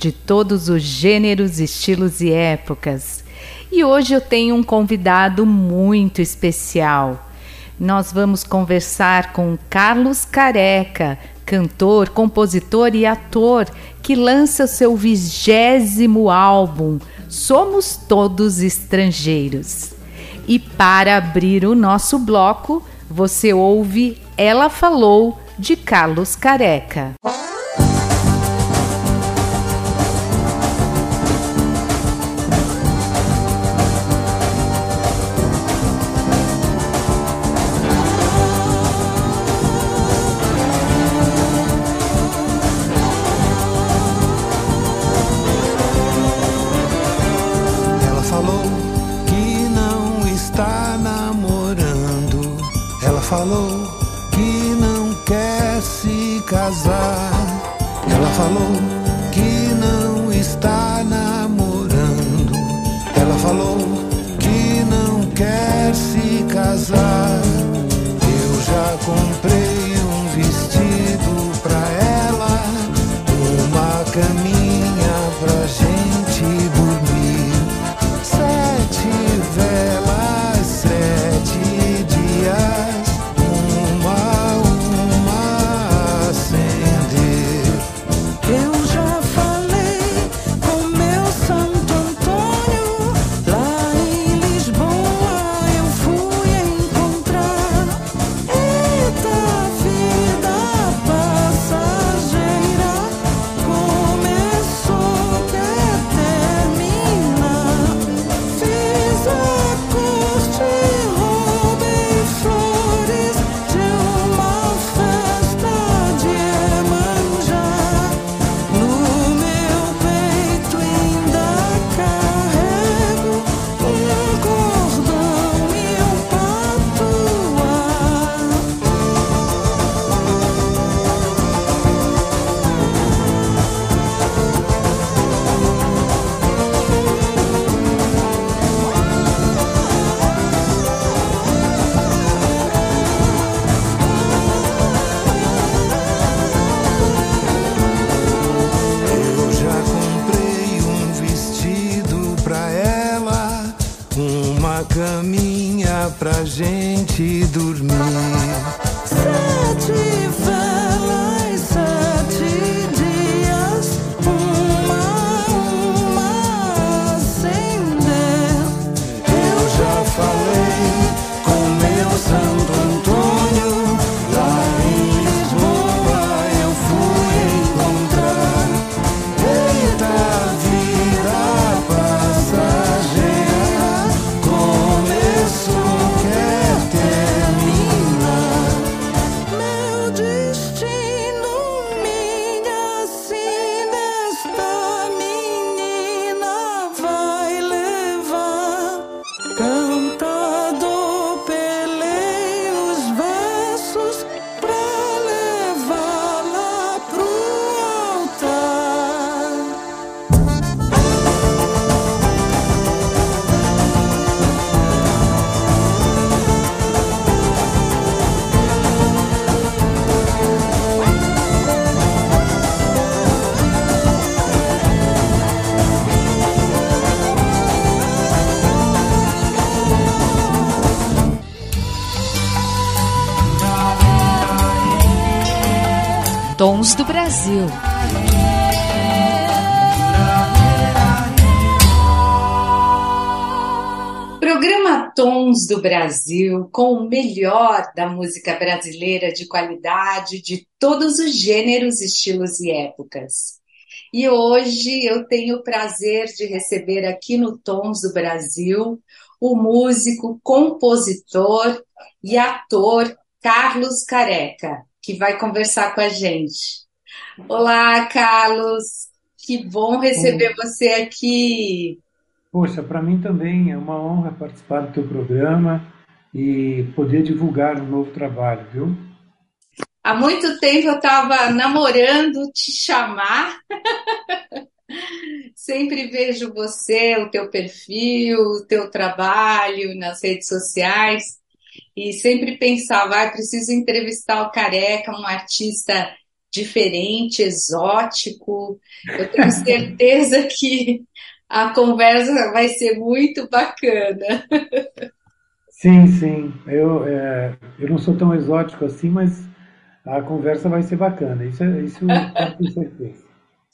de todos os gêneros, estilos e épocas. E hoje eu tenho um convidado muito especial. Nós vamos conversar com Carlos Careca, cantor, compositor e ator, que lança seu vigésimo álbum, Somos Todos Estrangeiros. E para abrir o nosso bloco, você ouve Ela Falou de Carlos Careca. se casar. Ela falou que não está namorando. Ela falou que não quer se casar. Eu já comprei. Tons do Brasil. Programa Tons do Brasil com o melhor da música brasileira de qualidade de todos os gêneros, estilos e épocas. E hoje eu tenho o prazer de receber aqui no Tons do Brasil o músico, compositor e ator Carlos Careca que vai conversar com a gente. Olá, Carlos. Que bom receber você aqui. Poxa, para mim também é uma honra participar do teu programa e poder divulgar um novo trabalho, viu? Há muito tempo eu estava namorando te chamar. Sempre vejo você, o teu perfil, o teu trabalho nas redes sociais e sempre pensava, ah, preciso entrevistar o Careca, um artista diferente, exótico. Eu tenho certeza que a conversa vai ser muito bacana. Sim, sim. Eu, é, eu não sou tão exótico assim, mas a conversa vai ser bacana. Isso, é, isso eu tenho certeza.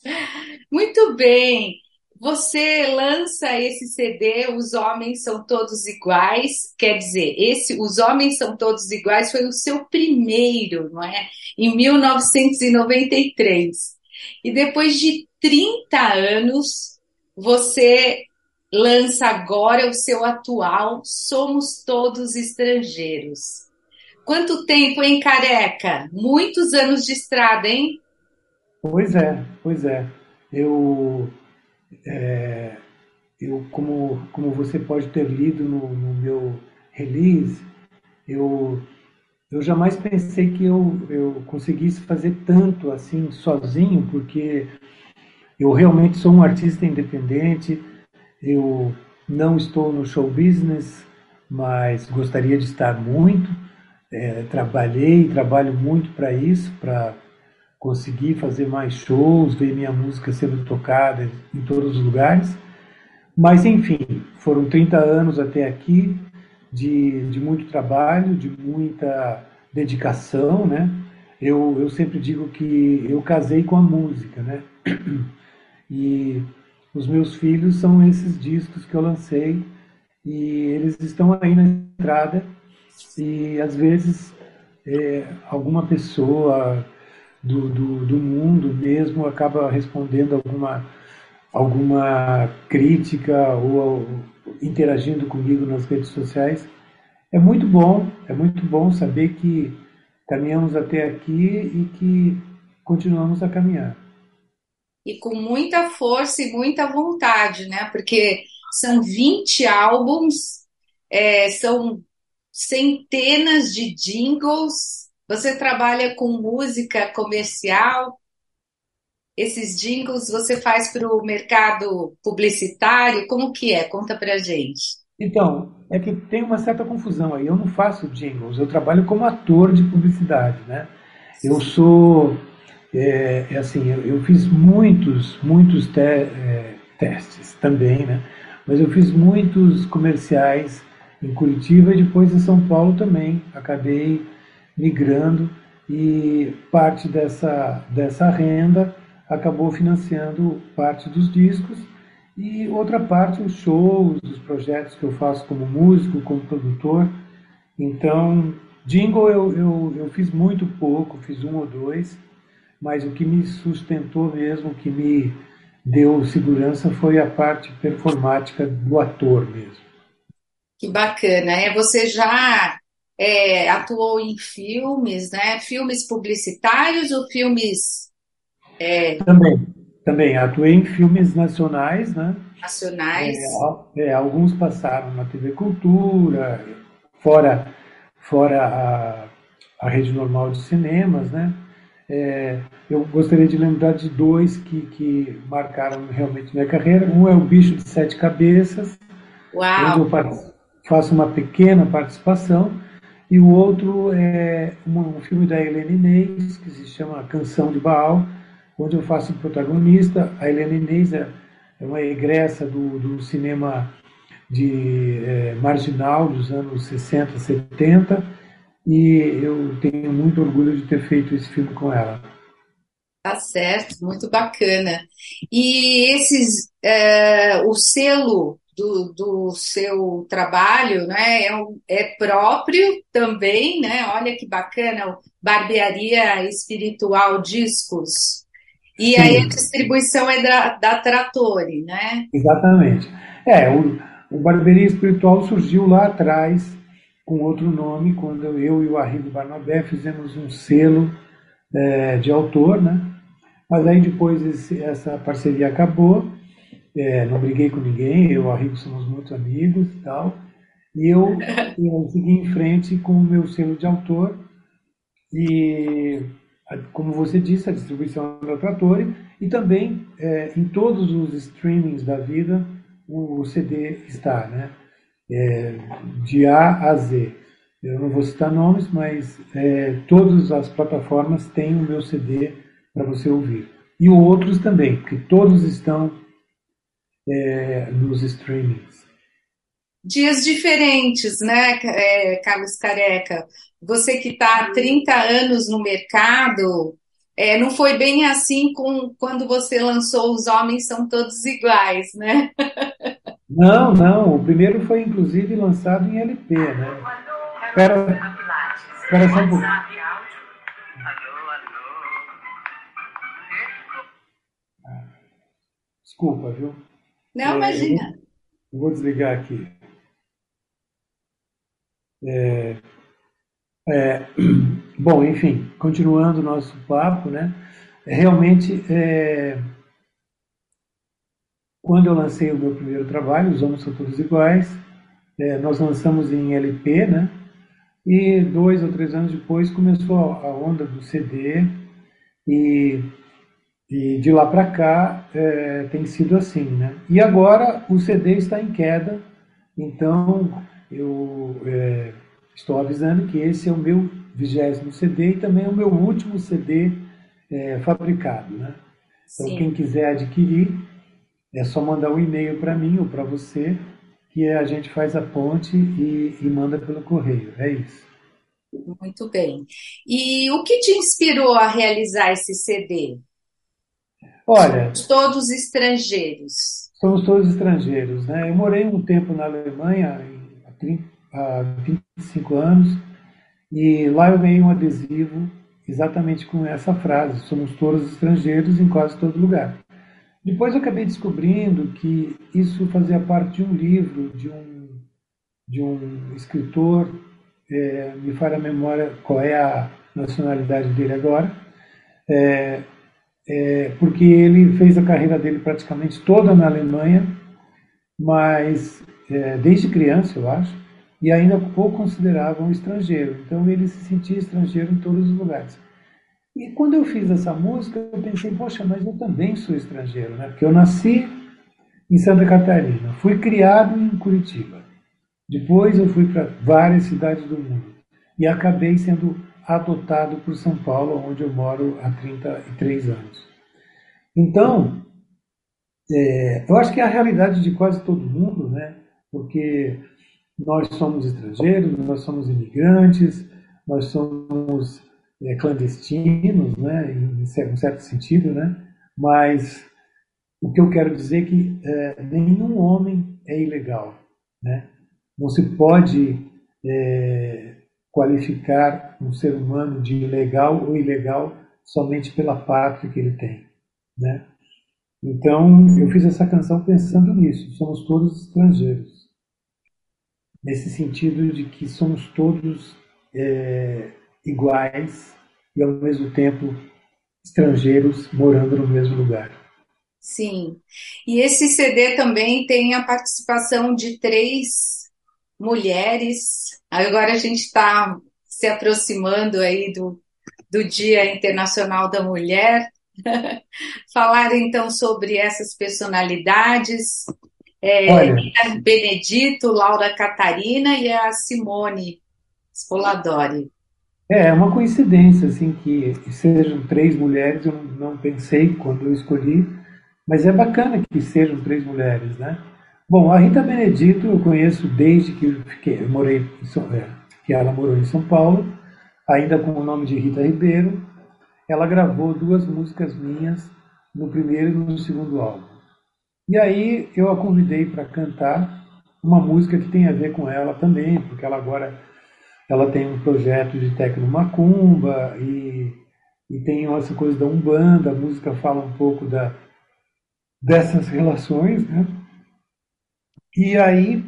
Muito bem. Você lança esse CD, Os Homens São Todos Iguais. Quer dizer, esse Os Homens São Todos Iguais foi o seu primeiro, não é? Em 1993. E depois de 30 anos, você lança agora o seu atual Somos Todos Estrangeiros. Quanto tempo, hein, careca? Muitos anos de estrada, hein? Pois é, pois é. Eu, é, eu como, como você pode ter lido no, no meu release, eu, eu jamais pensei que eu, eu conseguisse fazer tanto assim sozinho, porque eu realmente sou um artista independente, eu não estou no show business, mas gostaria de estar muito. É, trabalhei, trabalho muito para isso, para conseguir fazer mais shows, ver minha música sendo tocada em todos os lugares. Mas, enfim, foram 30 anos até aqui de, de muito trabalho, de muita dedicação, né? Eu, eu sempre digo que eu casei com a música, né? E os meus filhos são esses discos que eu lancei e eles estão aí na entrada e às vezes é, alguma pessoa do, do, do mundo mesmo acaba respondendo alguma, alguma crítica ou interagindo comigo nas redes sociais. É muito bom, é muito bom saber que caminhamos até aqui e que continuamos a caminhar. E com muita força e muita vontade, né? Porque são 20 álbuns, é, são centenas de jingles, você trabalha com música comercial? Esses jingles você faz para o mercado publicitário? Como que é? Conta para gente. Então, é que tem uma certa confusão aí. Eu não faço jingles, eu trabalho como ator de publicidade, né? Eu sou, é, é assim, eu, eu, fiz muitos, muitos te, é, testes também, né? Mas eu fiz muitos comerciais em Curitiba e depois em São Paulo também. Acabei migrando e parte dessa, dessa renda acabou financiando parte dos discos e outra parte os shows, os projetos que eu faço como músico, como produtor. Então, jingle eu, eu, eu fiz muito pouco, fiz um ou dois, mas o que me sustentou mesmo, o que me deu segurança foi a parte performática do ator mesmo. Que bacana. É, você já é, atuou em filmes, né? Filmes publicitários ou filmes. É... Também, também. Atuei em filmes nacionais, né? Nacionais. É, é, alguns passaram na TV Cultura, fora, fora a, a rede normal de cinemas, né? É, eu gostaria de lembrar de dois que, que marcaram realmente minha carreira. Um é o Bicho de Sete Cabeças, Uau. onde eu faço uma pequena participação, e o outro é um, filme da Helene Inês, que se chama Canção de Baal, onde eu faço o protagonista. A Helene Inês é, é uma egressa do, do cinema de é, marginal dos anos 60, 70, e eu tenho muito orgulho de ter feito esse filme com ela. Tá certo, muito bacana. E esses, é, o selo do, do seu trabalho, né? É, é, próprio também, né? Olha que bacana, Barbearia Espiritual Discos. E Sim. aí a distribuição é da, da Trattori, né? Exatamente. É, o, o Barbearia Espiritual surgiu lá atrás com outro nome, quando eu e o Arrigo Barnabé fizemos um selo é, de autor, né? Mas aí depois esse, essa parceria acabou, é, não briguei com ninguém, eu e o Arrigo somos muito amigos e tal. E eu, eu segui em frente com o meu selo de autor e, como você disse, a distribuição da Trattori e também é, em todos os streamings da vida o CD está, né? É, de A a Z. Eu não vou citar nomes, mas é, todas as plataformas têm o meu CD para você ouvir. E outros também, porque todos estão é, nos streamings. Dias diferentes, né, é, Carlos Careca? Você que está há 30 anos no mercado, é, não foi bem assim com quando você lançou Os Homens São Todos Iguais, né? Não, não. O primeiro foi inclusive lançado em LP, né? Espera, espera só um pouco. Desculpa, viu? Não, imagina. Eu vou desligar aqui. É, é, bom, enfim, continuando o nosso papo, né? Realmente, é, quando eu lancei o meu primeiro trabalho, Os Homens São Todos Iguais, é, nós lançamos em LP, né? E dois ou três anos depois começou a onda do CD e, e de lá para cá é, tem sido assim, né? E agora o CD está em queda, então eu é, estou avisando que esse é o meu vigésimo CD e também é o meu último CD é, fabricado, né? Então Sim. quem quiser adquirir é só mandar um e-mail para mim ou para você, que a gente faz a ponte e, e manda pelo correio. É isso. Muito bem. E o que te inspirou a realizar esse CD? Olha. Somos todos estrangeiros. Somos todos estrangeiros, né? Eu morei um tempo na Alemanha, há, 30, há 25 anos, e lá eu ganhei um adesivo exatamente com essa frase: somos todos estrangeiros em quase todo lugar. Depois eu acabei descobrindo que isso fazia parte de um livro de um, de um escritor, é, me falha a memória qual é a nacionalidade dele agora, é, é, porque ele fez a carreira dele praticamente toda na Alemanha, mas é, desde criança, eu acho, e ainda o considerava um estrangeiro. Então ele se sentia estrangeiro em todos os lugares. E quando eu fiz essa música, eu pensei, poxa, mas eu também sou estrangeiro, né? Porque eu nasci em Santa Catarina, fui criado em Curitiba. Depois eu fui para várias cidades do mundo e acabei sendo adotado por São Paulo, onde eu moro há 33 anos. Então, é, eu acho que é a realidade de quase todo mundo, né? Porque nós somos estrangeiros, nós somos imigrantes, nós somos é, clandestinos, né, em um certo sentido, né, mas o que eu quero dizer é que é, nenhum homem é ilegal. Né? Não se pode é, qualificar um ser humano de ilegal ou ilegal somente pela pátria que ele tem. Né? Então, eu fiz essa canção pensando nisso. Somos todos estrangeiros. Nesse sentido de que somos todos é, iguais e ao mesmo tempo estrangeiros morando no mesmo lugar. Sim. E esse CD também tem a participação de três mulheres. Agora a gente está se aproximando aí do, do Dia Internacional da Mulher. Falar então sobre essas personalidades. É, Olha, Benedito, Laura Catarina e a Simone Spoladori. É, é uma coincidência, assim, que sejam três mulheres, eu não pensei quando eu escolhi, mas é bacana que sejam três mulheres, né? Bom, a Rita Benedito eu conheço desde que fiquei, eu morei São, é, que ela morou em São Paulo, ainda com o nome de Rita Ribeiro. Ela gravou duas músicas minhas no primeiro e no segundo álbum. E aí eu a convidei para cantar uma música que tem a ver com ela também, porque ela agora ela tem um projeto de tecno macumba e, e tem essa coisa da umbanda, a música fala um pouco da, dessas relações, né? E aí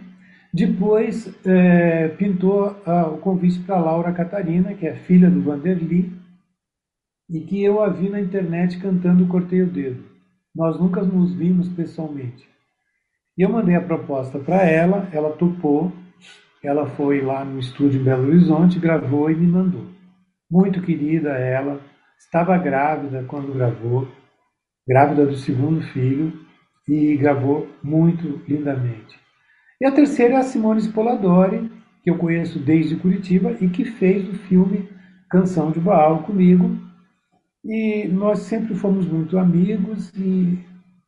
depois é, pintou o convite para Laura Catarina, que é filha do Vanderly, e que eu a vi na internet cantando Cortei o Dedo. Nós nunca nos vimos pessoalmente. E eu mandei a proposta para ela, ela topou, ela foi lá no estúdio em Belo Horizonte, gravou e me mandou. Muito querida ela, estava grávida quando gravou, grávida do segundo filho, e gravou muito lindamente. E a terceira é a Simone Spoladori, que eu conheço desde Curitiba e que fez o filme Canção de Baal comigo. E nós sempre fomos muito amigos e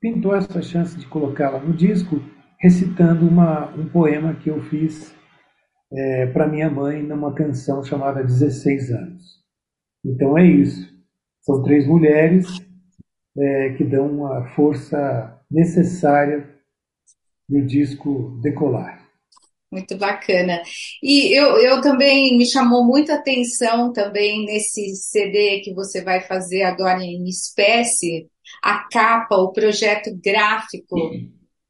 pintou essa chance de colocá-la no disco, recitando uma, um poema que eu fiz é, para minha mãe numa canção chamada 16 anos. Então é isso. São três mulheres é, que dão uma força necessária no disco decolar. Muito bacana. E eu, eu também me chamou muita atenção também nesse CD que você vai fazer agora em espécie, a capa, o projeto gráfico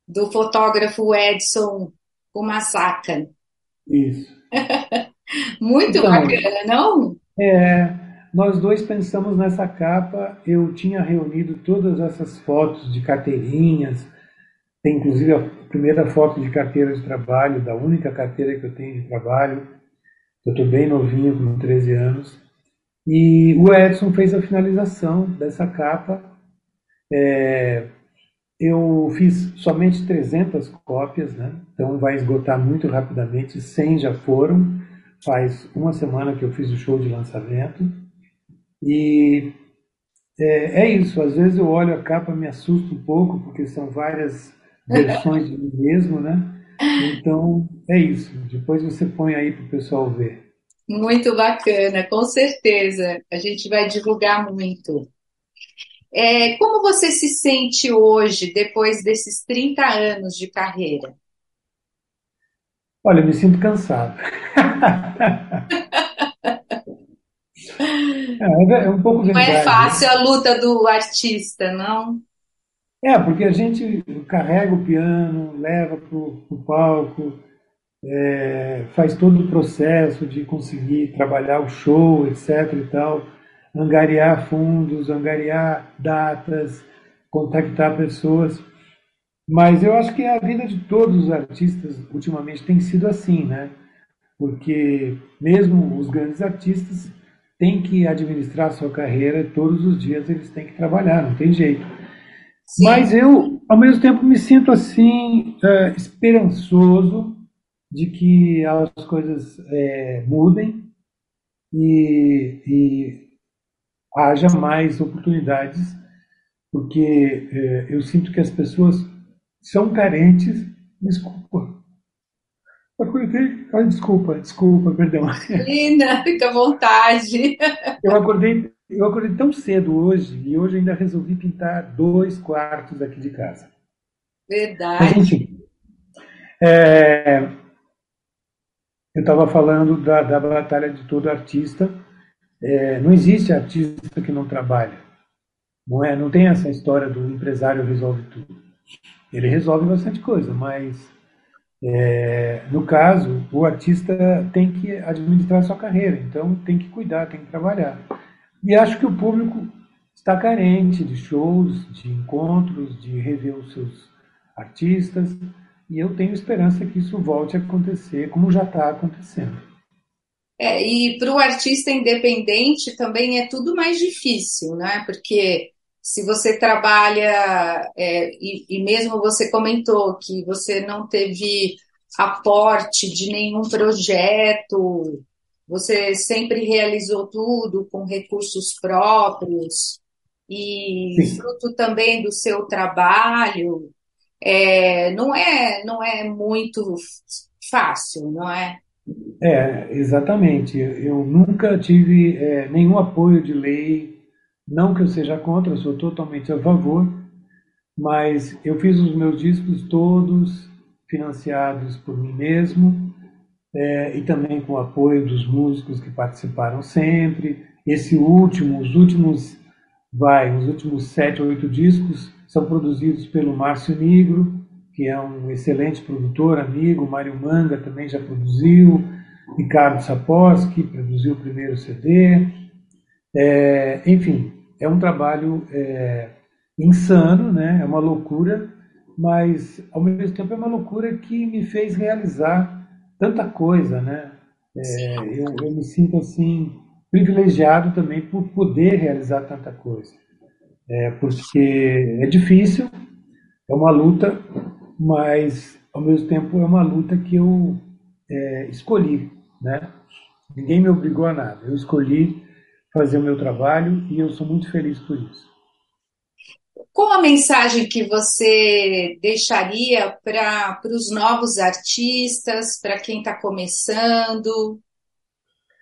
do fotógrafo Edson Kumasaka. Isso. Muito então, bacana, não? É, nós dois pensamos nessa capa. Eu tinha reunido todas essas fotos de carteirinhas, tem inclusive a primeira foto de carteira de trabalho, da única carteira que eu tenho de trabalho. Eu estou bem novinho, com 13 anos. E o Edson fez a finalização dessa capa. É, eu fiz somente 300 cópias, né? então vai esgotar muito rapidamente. 100 já foram. Faz uma semana que eu fiz o show de lançamento. E é, é isso. Às vezes eu olho a capa, me assusto um pouco, porque são várias versões de mim mesmo, né? Então é isso. Depois você põe aí para o pessoal ver. Muito bacana, com certeza. A gente vai divulgar muito. É, como você se sente hoje, depois desses 30 anos de carreira? Olha, eu me sinto cansado. é, é, um pouco verdade. Não é fácil a luta do artista, não? É, porque a gente carrega o piano, leva para o palco, é, faz todo o processo de conseguir trabalhar o show, etc. e tal angariar fundos, angariar datas, contactar pessoas. Mas eu acho que a vida de todos os artistas ultimamente tem sido assim, né? Porque mesmo os grandes artistas têm que administrar a sua carreira todos os dias eles têm que trabalhar, não tem jeito. Sim. Mas eu, ao mesmo tempo, me sinto assim é, esperançoso de que as coisas é, mudem e, e haja mais oportunidades, porque é, eu sinto que as pessoas são carentes. Desculpa. Acordei. Ai, desculpa, desculpa, perdão. Linda, fica à vontade. Eu acordei, eu acordei tão cedo hoje e hoje ainda resolvi pintar dois quartos aqui de casa. Verdade. Mas, enfim, é, eu estava falando da, da batalha de todo artista é, não existe artista que não trabalha. Não, é, não tem essa história do empresário resolve tudo. Ele resolve bastante coisa, mas é, no caso, o artista tem que administrar sua carreira, então tem que cuidar, tem que trabalhar. E acho que o público está carente de shows, de encontros, de rever os seus artistas, e eu tenho esperança que isso volte a acontecer, como já está acontecendo. É, e para o artista independente também é tudo mais difícil, né? Porque se você trabalha, é, e, e mesmo você comentou que você não teve aporte de nenhum projeto, você sempre realizou tudo com recursos próprios e Sim. fruto também do seu trabalho. É, não é não é muito fácil, não é? É, exatamente. Eu nunca tive é, nenhum apoio de lei, não que eu seja contra, eu sou totalmente a favor, mas eu fiz os meus discos todos financiados por mim mesmo é, e também com o apoio dos músicos que participaram sempre. Esse último, os últimos, vai, os últimos sete ou oito discos são produzidos pelo Márcio Negro, que é um excelente produtor, amigo, Mário Manga também já produziu, Ricardo Saposki produziu o primeiro CD, É, enfim, é um trabalho é, insano, né? é uma loucura, mas ao mesmo tempo é uma loucura que me fez realizar tanta coisa. Né? É, eu, eu me sinto assim privilegiado também por poder realizar tanta coisa. É, porque é difícil, é uma luta, mas ao mesmo tempo é uma luta que eu é, escolhi, né? Ninguém me obrigou a nada. Eu escolhi fazer o meu trabalho e eu sou muito feliz por isso. Qual a mensagem que você deixaria para os novos artistas, para quem está começando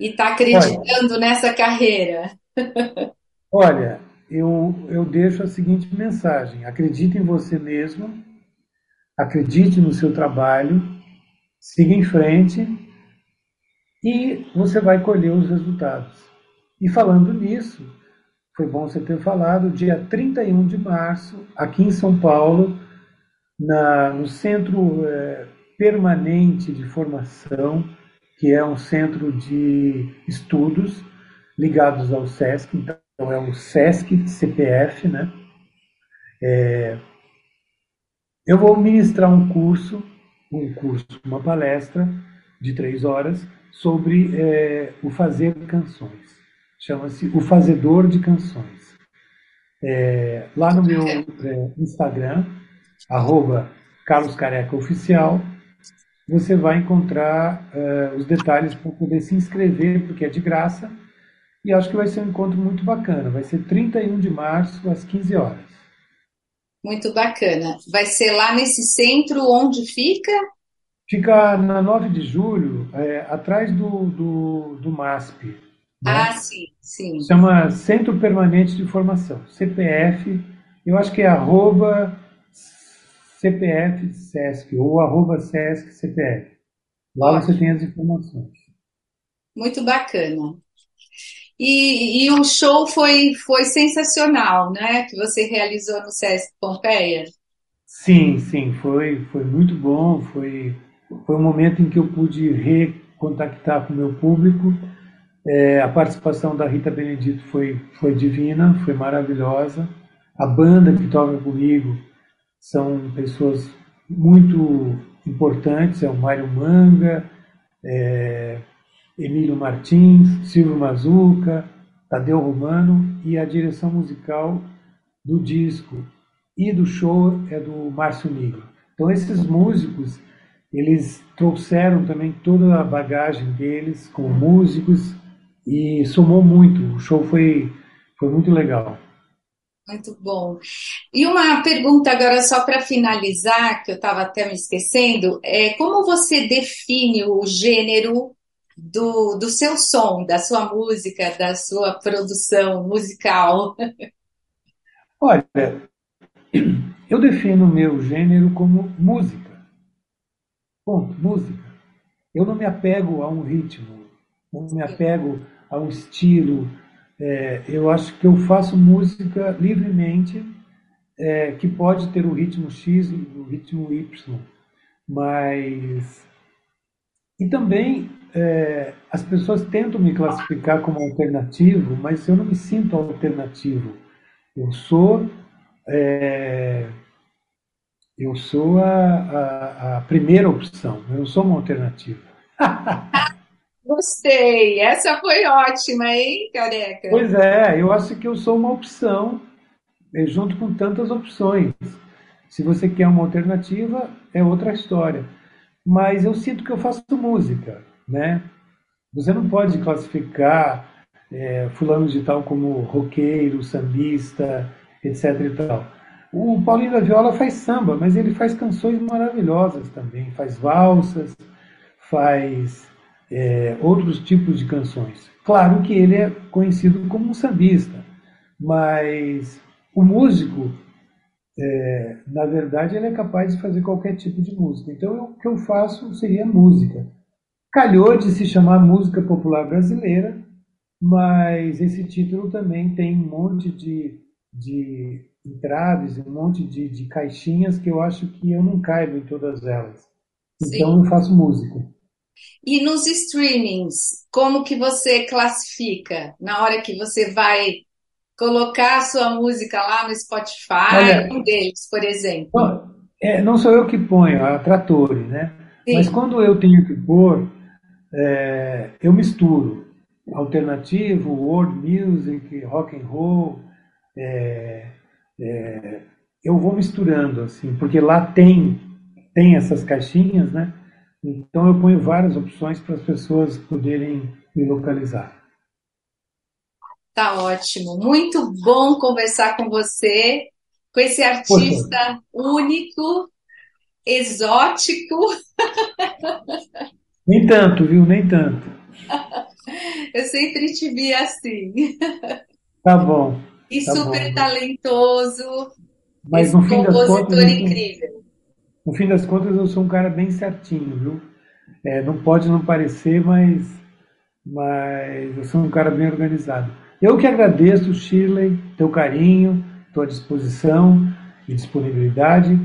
e está acreditando olha, nessa carreira? olha, eu, eu deixo a seguinte mensagem: acredite em você mesmo, acredite no seu trabalho, siga em frente e você vai colher os resultados. E falando nisso, foi bom você ter falado, dia 31 de março, aqui em São Paulo, na, no Centro é, Permanente de Formação, que é um centro de estudos ligados ao SESC, então é o SESC CPF, né? É, eu vou ministrar um curso, um curso, uma palestra de três horas sobre é, o fazer canções. Chama-se O Fazedor de Canções. É, lá no meu é, Instagram, arroba Carlos Careca Oficial, você vai encontrar é, os detalhes para poder se inscrever, porque é de graça. E acho que vai ser um encontro muito bacana. Vai ser 31 de março, às 15 horas. Muito bacana. Vai ser lá nesse centro, onde fica? Fica na 9 de julho, é, atrás do, do, do MASP. Né? Ah, sim, sim. Chama Centro Permanente de Formação, CPF, eu acho que é arroba CPF Sesc, ou arroba Sesc CPF. Lá Ótimo. você tem as informações. Muito bacana. E, e o show foi, foi sensacional, né? Que você realizou no Sesc Pompeia. Sim, sim, foi, foi muito bom. Foi, foi um momento em que eu pude recontactar com o meu público. É, a participação da Rita Benedito foi, foi divina, foi maravilhosa. A banda que toca comigo são pessoas muito importantes, é o Mário Manga, é, Emílio Martins, Silvio Mazuca, Tadeu Romano e a direção musical do disco e do show é do Márcio Nigro. Então esses músicos, eles trouxeram também toda a bagagem deles como músicos e somou muito. O show foi, foi muito legal. Muito bom. E uma pergunta agora só para finalizar, que eu estava até me esquecendo, é como você define o gênero do, do seu som, da sua música, da sua produção musical? Olha, eu defino o meu gênero como música. Ponto, música. Eu não me apego a um ritmo, não me apego a um estilo. É, eu acho que eu faço música livremente, é, que pode ter o ritmo X o ritmo Y, mas. E também é, as pessoas tentam me classificar como alternativo, mas eu não me sinto alternativo. Eu sou é, eu sou a, a, a, primeira opção. Eu não sou uma alternativa. Gostei. Essa foi ótima, hein, careca? Pois é. Eu acho que eu sou uma opção é, junto com tantas opções. Se você quer uma alternativa, é outra história. Mas eu sinto que eu faço música né? Você não pode classificar é, fulano de tal como roqueiro, sambista, etc e tal. O Paulinho da Viola faz samba, mas ele faz canções maravilhosas também, faz valsas, faz é, outros tipos de canções. Claro que ele é conhecido como um sambista, mas o músico, é, na verdade, ele é capaz de fazer qualquer tipo de música. Então, o que eu faço seria música. Calhou de se chamar Música Popular Brasileira, mas esse título também tem um monte de, de entraves, um monte de, de caixinhas que eu acho que eu não caibo em todas elas. Então Sim. eu faço música. E nos streamings, como que você classifica na hora que você vai colocar a sua música lá no Spotify, Olha, um deles, por exemplo? Não, é, não sou eu que ponho, é a Trattori, né? Sim. Mas quando eu tenho que pôr, é, eu misturo alternativo, world music, rock and roll, é, é, eu vou misturando assim, porque lá tem tem essas caixinhas, né? Então eu ponho várias opções para as pessoas poderem me localizar. Tá ótimo, muito bom conversar com você, com esse artista Poxa. único, exótico. Nem tanto, viu? Nem tanto. Eu sempre te vi assim. Tá bom. E tá super bom. talentoso. Mas no fim das contas. incrível. No fim das contas, eu sou um cara bem certinho, viu? É, não pode não parecer, mas, mas eu sou um cara bem organizado. Eu que agradeço, Shirley, teu carinho, tua disposição e disponibilidade.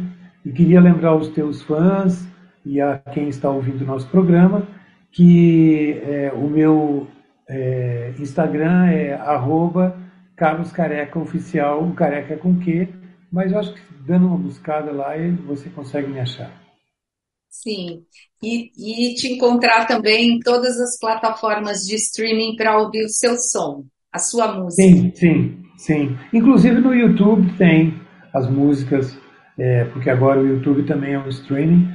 E queria lembrar aos teus fãs e a quem está ouvindo o nosso programa que é, o meu é, Instagram é arroba Carlos Careca Oficial, o careca com Q, mas eu acho que dando uma buscada lá você consegue me achar. Sim, e, e te encontrar também em todas as plataformas de streaming para ouvir o seu som, a sua música. Sim, sim, sim. Inclusive no YouTube tem as músicas, é, porque agora o YouTube também é um streaming,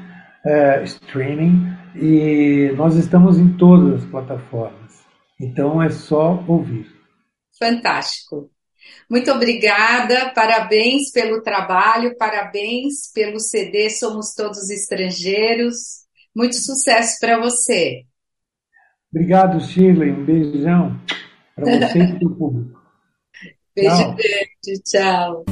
é, streaming, e nós estamos em todas as plataformas. Então é só ouvir. Fantástico. Muito obrigada, parabéns pelo trabalho, parabéns pelo CD Somos Todos Estrangeiros. Muito sucesso para você. Obrigado, Shirley. Um beijão para você e para o público. Beijo tchau. grande, tchau.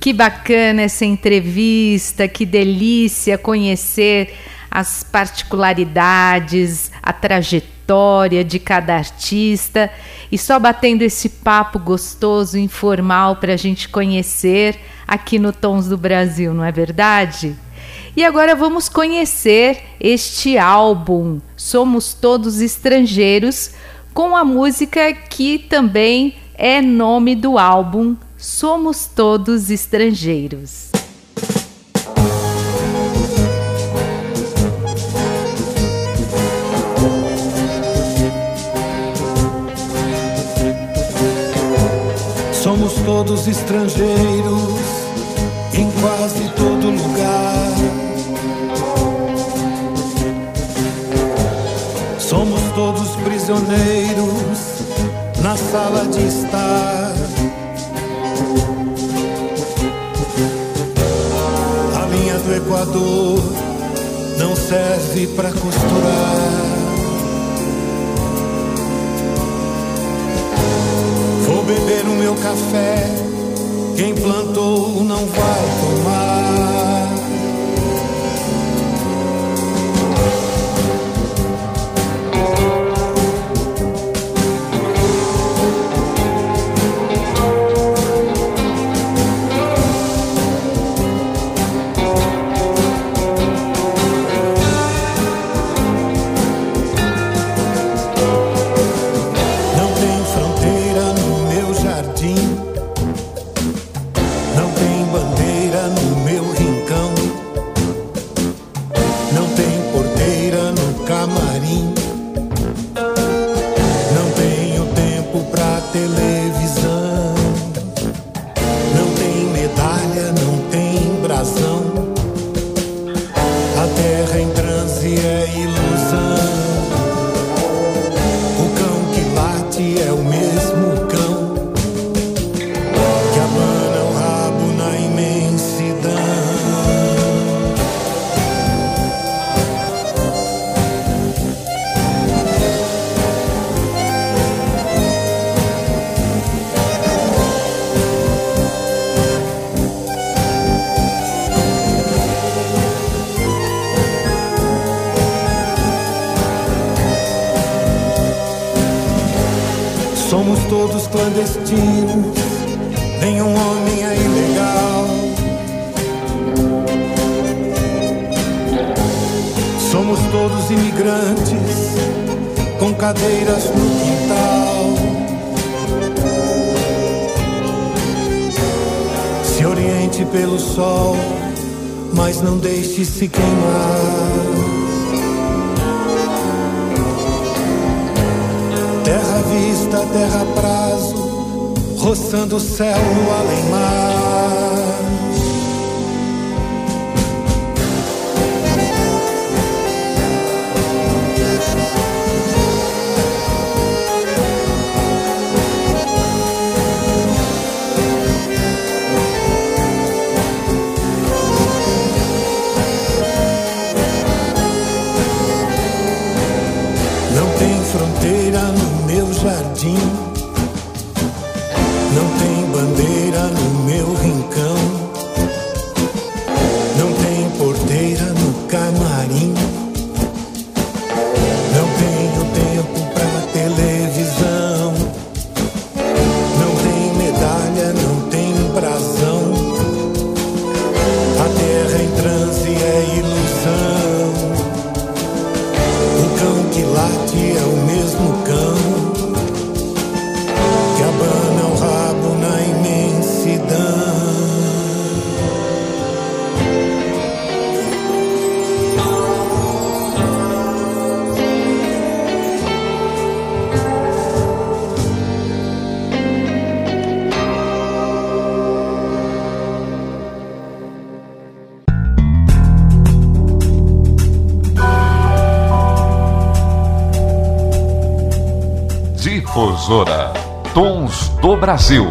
Que bacana essa entrevista, que delícia conhecer as particularidades, a trajetória de cada artista e só batendo esse papo gostoso, informal para a gente conhecer aqui no Tons do Brasil, não é verdade? E agora vamos conhecer este álbum Somos Todos Estrangeiros com a música que também é nome do álbum Somos todos estrangeiros. Somos todos estrangeiros em quase todo lugar. Somos todos prisioneiros na sala de estar. do Equador não serve para costurar. Beber o meu café, quem plantou não vai tomar. Difusora Brasil.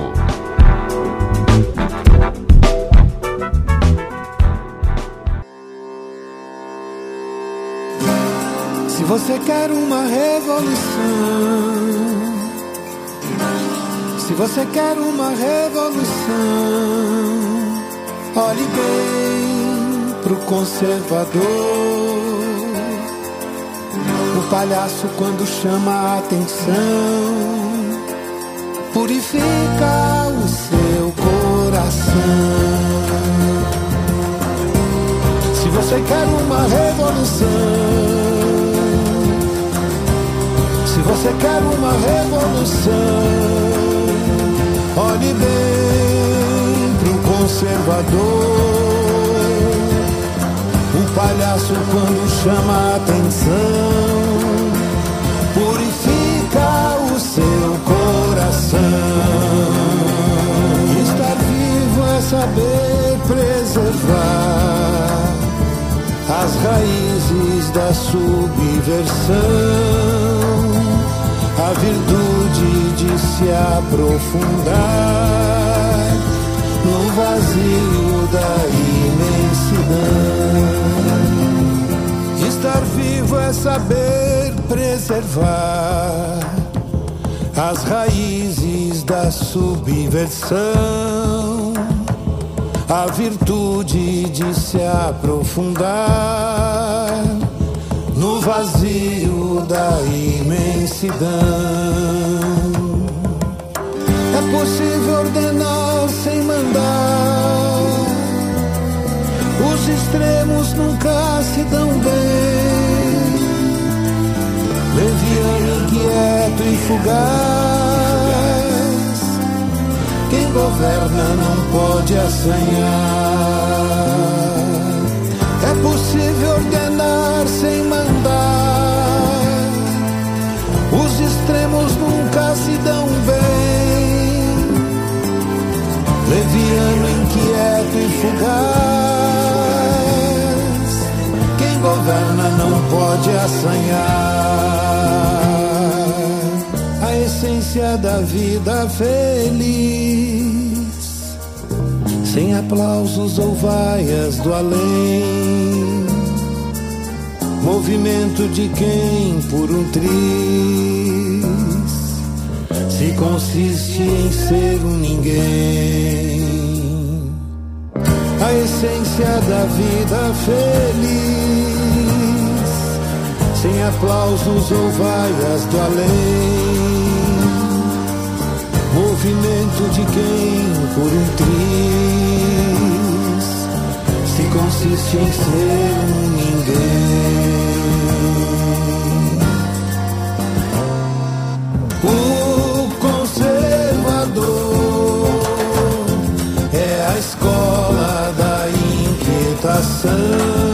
Se você quer uma revolução, se você quer uma revolução, olhe bem pro conservador palhaço quando chama a atenção. Purifica o seu coração. Se você quer uma revolução, se você quer uma revolução, olhe bem pro conservador o palhaço quando chama a atenção purifica o seu coração. Estar vivo é saber preservar as raízes da subversão, a virtude de se aprofundar no vazio da imensidão. Estar vivo é saber preservar as raízes da subversão, a virtude de se aprofundar no vazio da imensidão. É possível ordenar sem mandar os extremos nunca se dão bem. Leviano, inquieto e fugaz. Quem governa não pode assanhar. É possível ordenar sem mandar. Os extremos nunca se dão bem. Leviano, inquieto e fugaz governa não pode assanhar essência da vida feliz, sem aplausos ou vaias do além. Movimento de quem por um triz se consiste em ser um ninguém. A essência da vida feliz sem aplausos ou vaias do além sofrimento de quem é por um triz se consiste em ser um ninguém. O conservador é a escola da inquietação.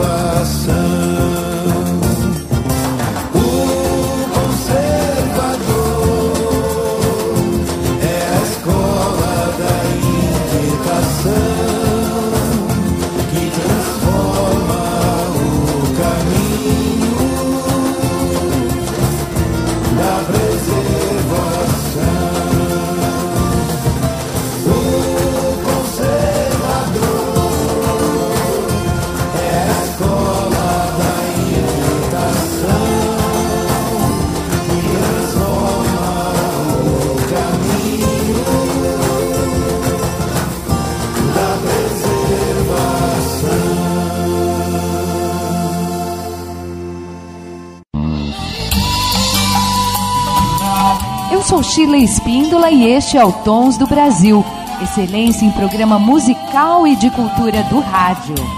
over. Sou Sheila Espíndola e este é o Tons do Brasil. Excelência em programa musical e de cultura do rádio.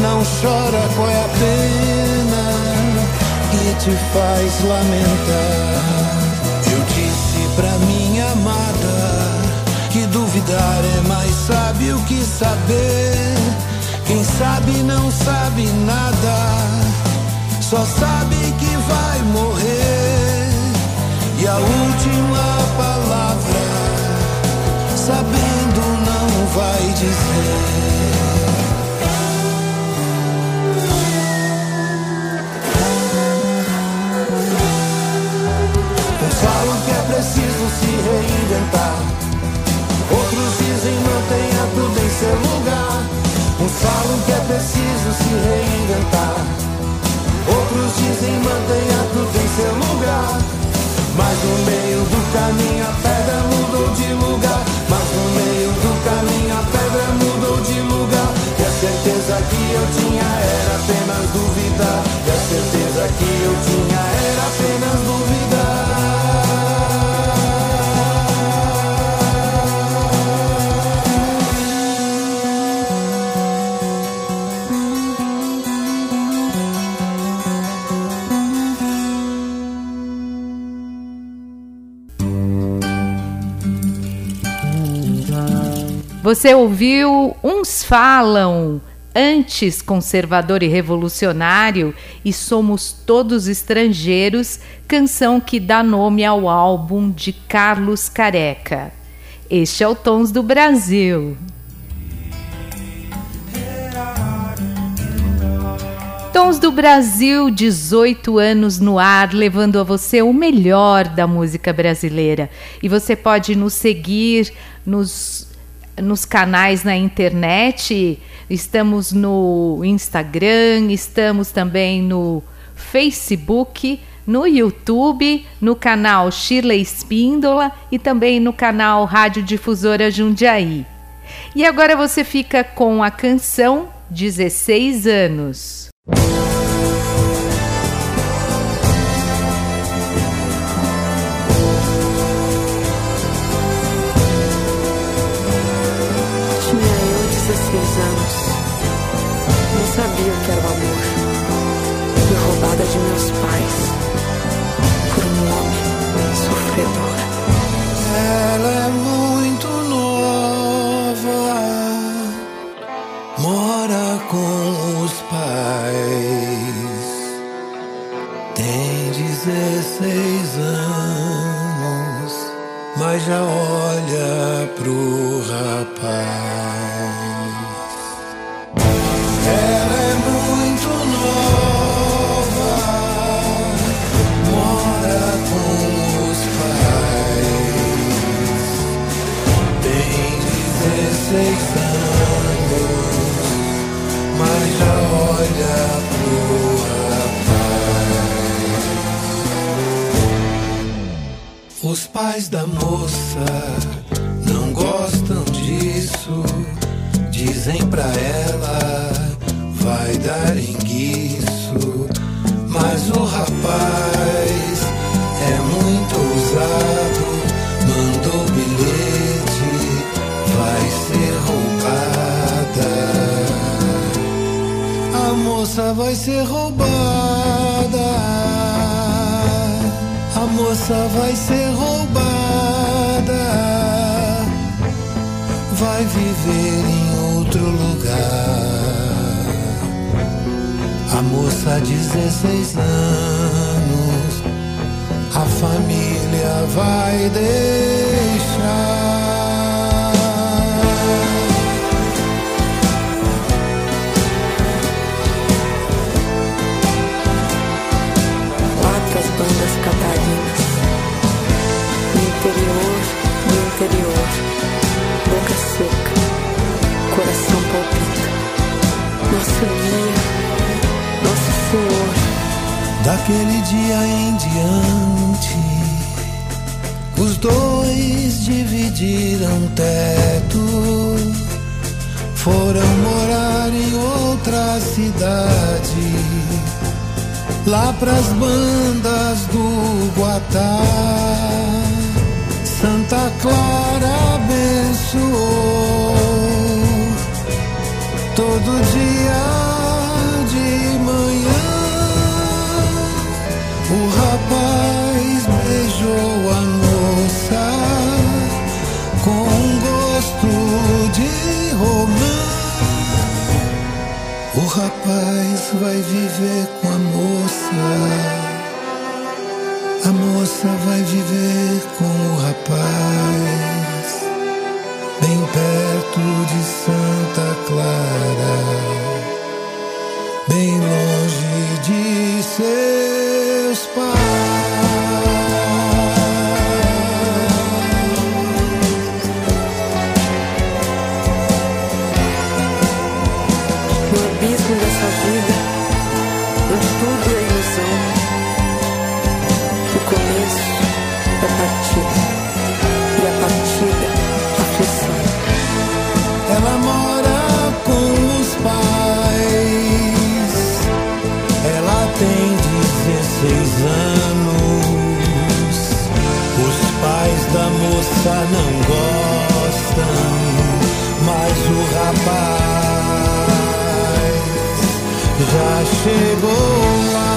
não chora, qual é a pena que te faz lamentar? Eu disse pra minha amada que duvidar é mais sábio que saber. Quem sabe não sabe nada, só sabe que vai morrer. E a última palavra, sabendo, não vai dizer. reinventar. Outros dizem mantenha tudo em seu lugar. Uns falam que é preciso se reinventar. Ouviu Uns Falam, antes conservador e revolucionário, e Somos Todos Estrangeiros, canção que dá nome ao álbum de Carlos Careca. Este é o Tons do Brasil. Tons do Brasil, 18 anos no ar, levando a você o melhor da música brasileira. E você pode nos seguir nos nos canais na internet, estamos no Instagram, estamos também no Facebook, no YouTube, no canal Shirley Espíndola e também no canal Rádio Difusora Jundiaí. E agora você fica com a canção 16 anos. redor. Ela é muito nova, mora com os pais, tem 16 anos, mas já olha pro rapaz. Pais da moça não gostam disso. Dizem pra ela, vai dar enguiço. Mas o rapaz é muito ousado. Mandou bilhete, vai ser roubada. A moça vai ser roubada. Moça vai ser roubada. Vai viver em outro lugar. A moça, 16 anos, a família vai deixar. Nosso Daquele dia em diante, os dois dividiram teto, foram morar em outra cidade, lá pras bandas do Guatá. Santa Clara abençoou todo dia de manhã. O rapaz beijou a moça com gosto de romã. O rapaz vai viver com a moça. A moça vai viver com o rapaz, bem perto de Santa Clara, bem longe de seus pais. Moça não gostam, mas o rapaz já chegou lá.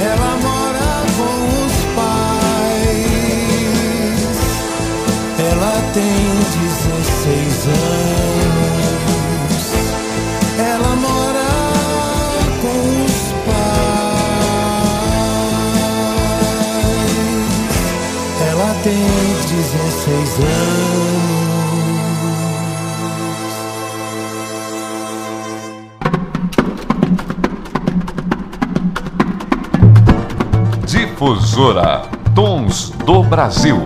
Ela mora com os pais. Ela tem 16 anos. Tem 16 anos. Difusora Tons do Brasil.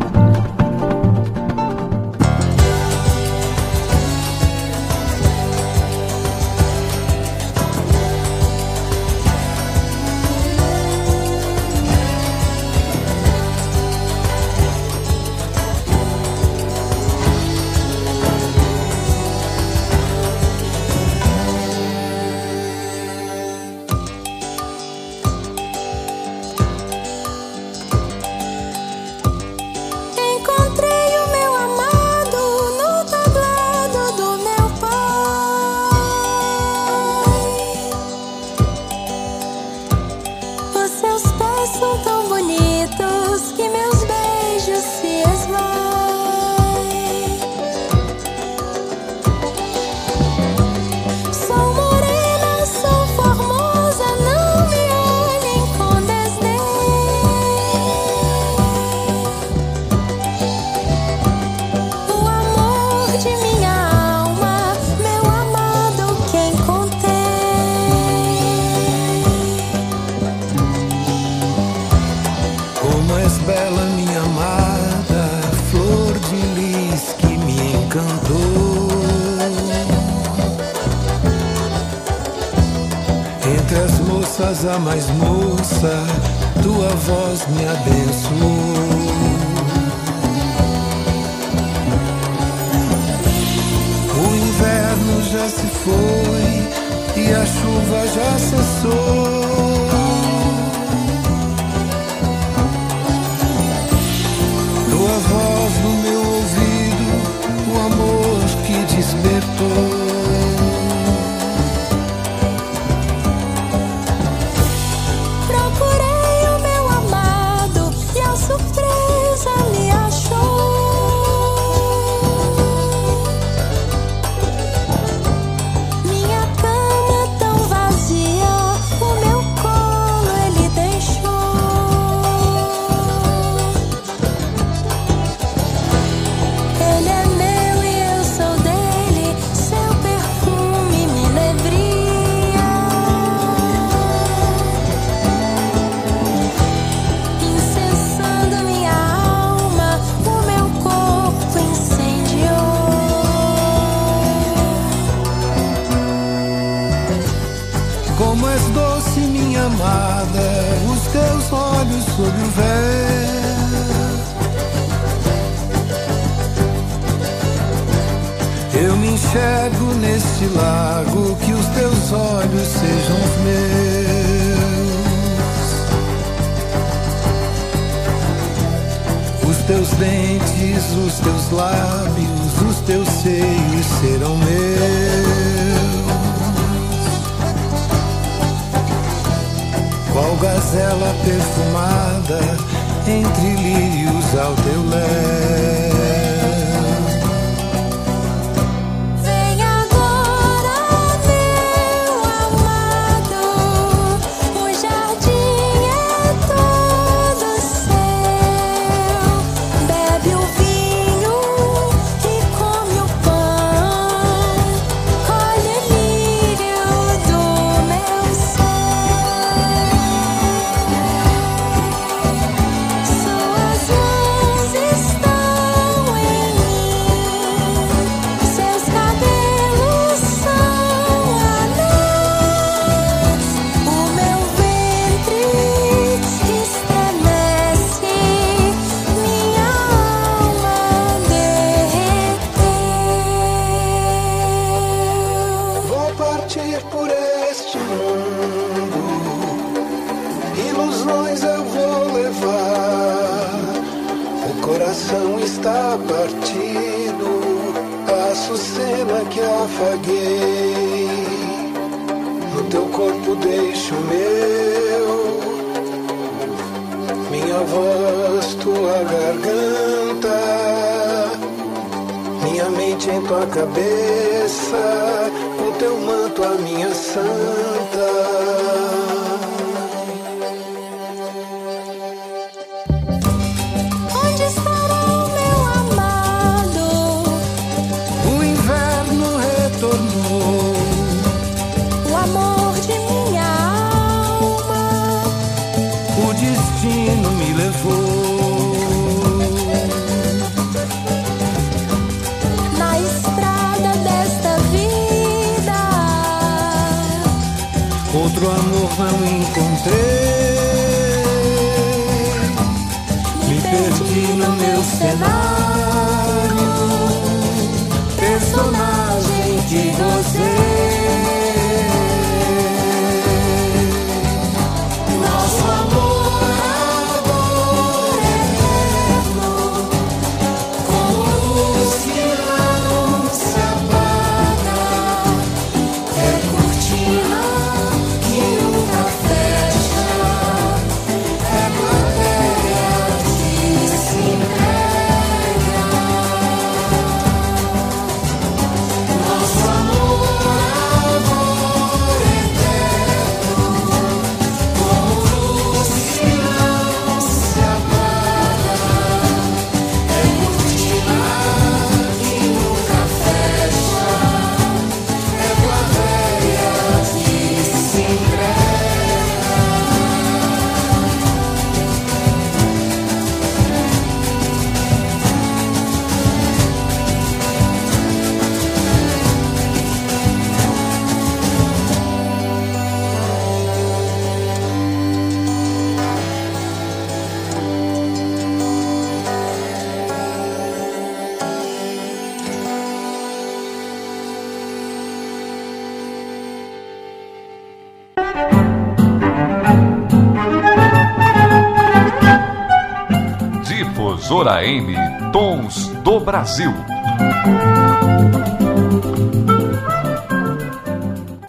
Brasil.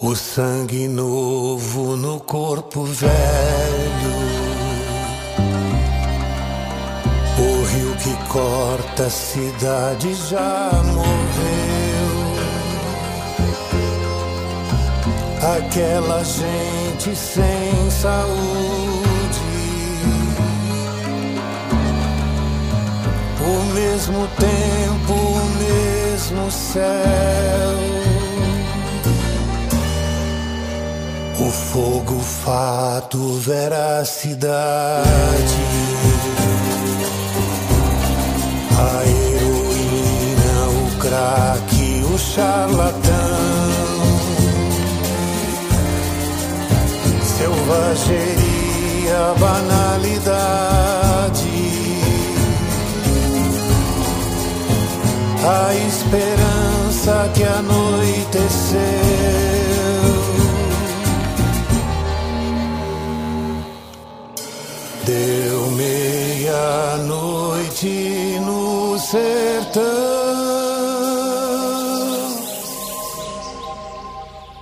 O sangue novo no corpo velho. O rio que corta a cidade já morreu. Aquela gente sem saúde. Mesmo tempo, o mesmo céu. O fogo, fato, veracidade. A heroína, o craque, o charlatão. Selvageria, banalidade. A esperança que anoiteceu. Deu meia-noite no sertão.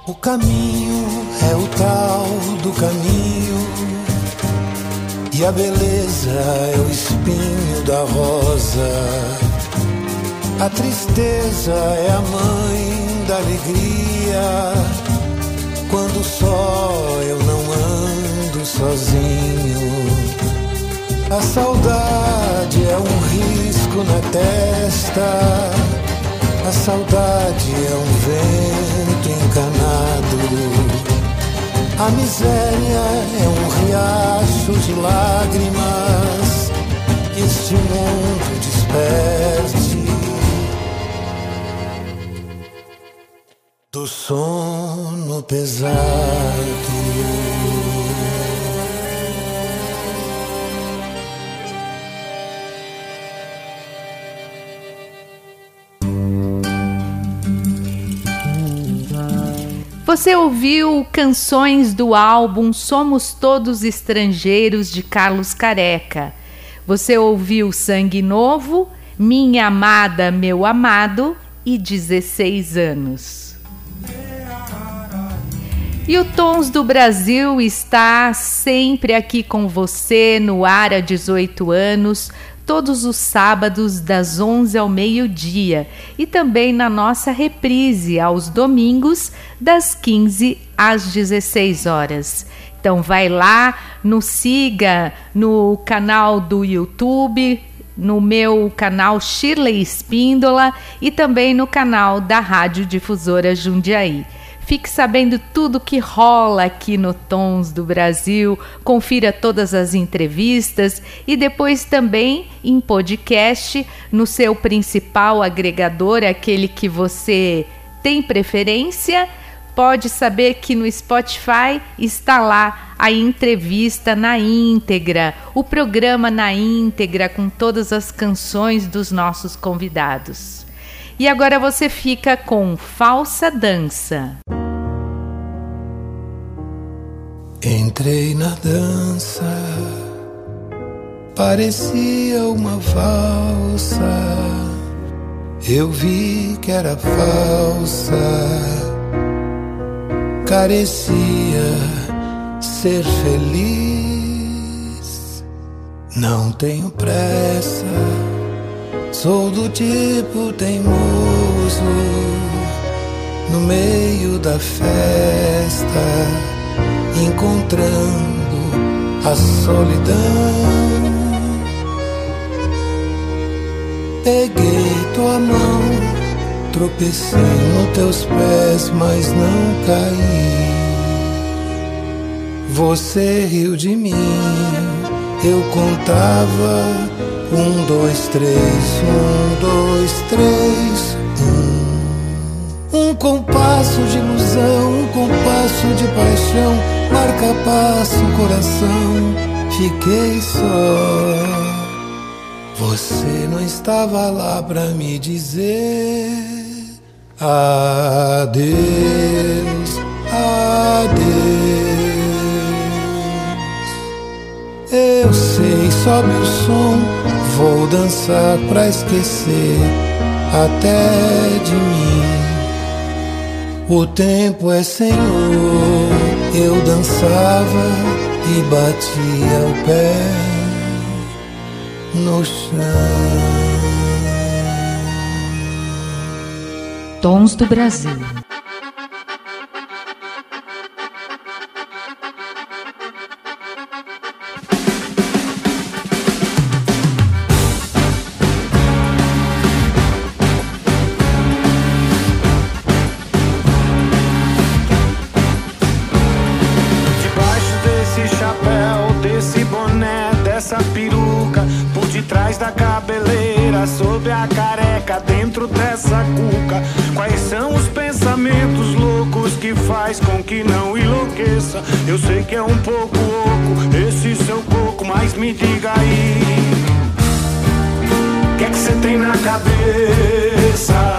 O caminho é o tal do caminho. E a beleza é o espinho da rosa. A tristeza é a mãe da alegria. Quando só eu não ando sozinho. A saudade é um risco na testa. A saudade é um vento encanado. A miséria é um riacho de lágrimas. Este mundo desperte do sono pesado. Você ouviu canções do álbum Somos Todos Estrangeiros de Carlos Careca. Você ouviu Sangue Novo, Minha Amada, Meu Amado e 16 anos. E o Tons do Brasil está sempre aqui com você no ar há 18 anos, todos os sábados das 11 ao meio-dia e também na nossa reprise aos domingos das 15 às 16 horas. Então vai lá, nos siga no canal do YouTube, no meu canal Shirley Espíndola e também no canal da Rádio Difusora Jundiaí. Fique sabendo tudo que rola aqui no Tons do Brasil, confira todas as entrevistas e depois também em podcast no seu principal agregador, aquele que você tem preferência. Pode saber que no Spotify está lá a entrevista na íntegra, o programa na íntegra com todas as canções dos nossos convidados. E agora você fica com Falsa Dança. Entrei na dança, parecia uma valsa. Eu vi que era falsa, carecia ser feliz. Não tenho pressa, sou do tipo teimoso. No meio da festa encontrando a solidão. Peguei tua mão, tropecei nos teus pés, mas não caí. Você riu de mim, eu contava um, dois, três, um, dois, três, um. Um compasso de ilusão, um compasso de paixão, marca passo coração, fiquei só. Você não estava lá pra me dizer adeus, adeus. Eu sei, sobe o som, Vou dançar pra esquecer até de mim. O tempo é senhor, eu dançava e batia o pé no chão. Tons do Brasil. Cabeça?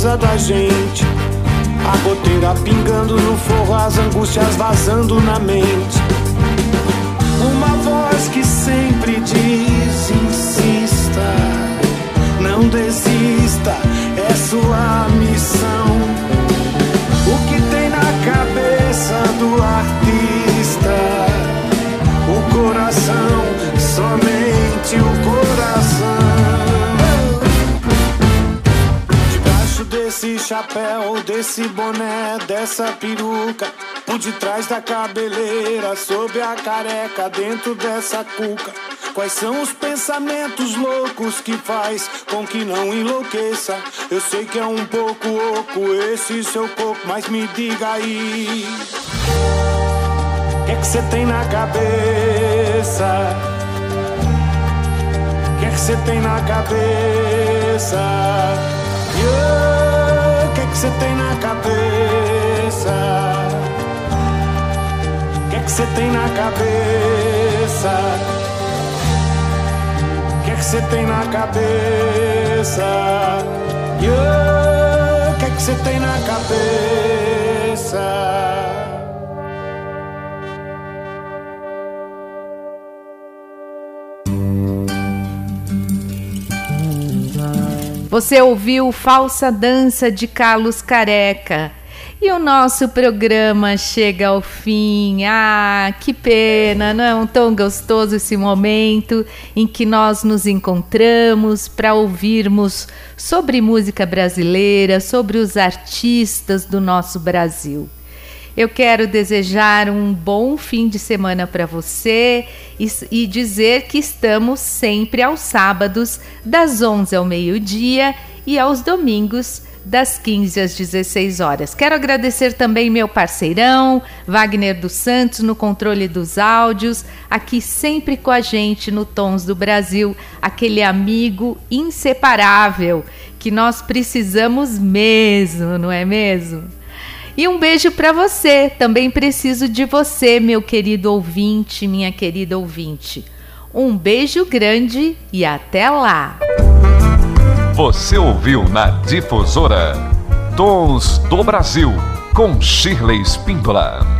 Precisa da gente. A goteira pingando no forro, as angústias vazando na mente. Uma voz que sempre diz: insista, não desista, é sua missão. O que tem na cabeça do artista? O coração, somente o coração. Chapéu, desse boné, dessa peruca. Por detrás da cabeleira, sob a careca, dentro dessa cuca. Quais são os pensamentos loucos que faz com que não enlouqueça? Eu sei que é um pouco oco esse seu corpo, mas me diga aí. O que é que você tem na cabeça? O que é que você tem na cabeça? Yeah você tem na cabeça? O que é que você tem na cabeça? O que é que você tem na cabeça? O que é que você tem na cabeça? Você ouviu Falsa Dança de Carlos Careca. E o nosso programa chega ao fim. Ah, que pena, não é tão gostoso esse momento em que nós nos encontramos para ouvirmos sobre música brasileira, sobre os artistas do nosso Brasil. Eu quero desejar um bom fim de semana para você e, e, dizer que estamos sempre aos sábados, das 11 ao meio-dia e aos domingos, das 15 às 16 horas. Quero agradecer também meu parceirão, Wagner dos Santos, no controle dos áudios, aqui sempre com a gente no Tons do Brasil, aquele amigo inseparável que nós precisamos mesmo, não é mesmo? E um beijo para você. Também preciso de você, meu querido ouvinte, minha querida ouvinte. Um beijo grande e até lá. Você ouviu na Difusora Tons do Brasil com Shirley Spindola.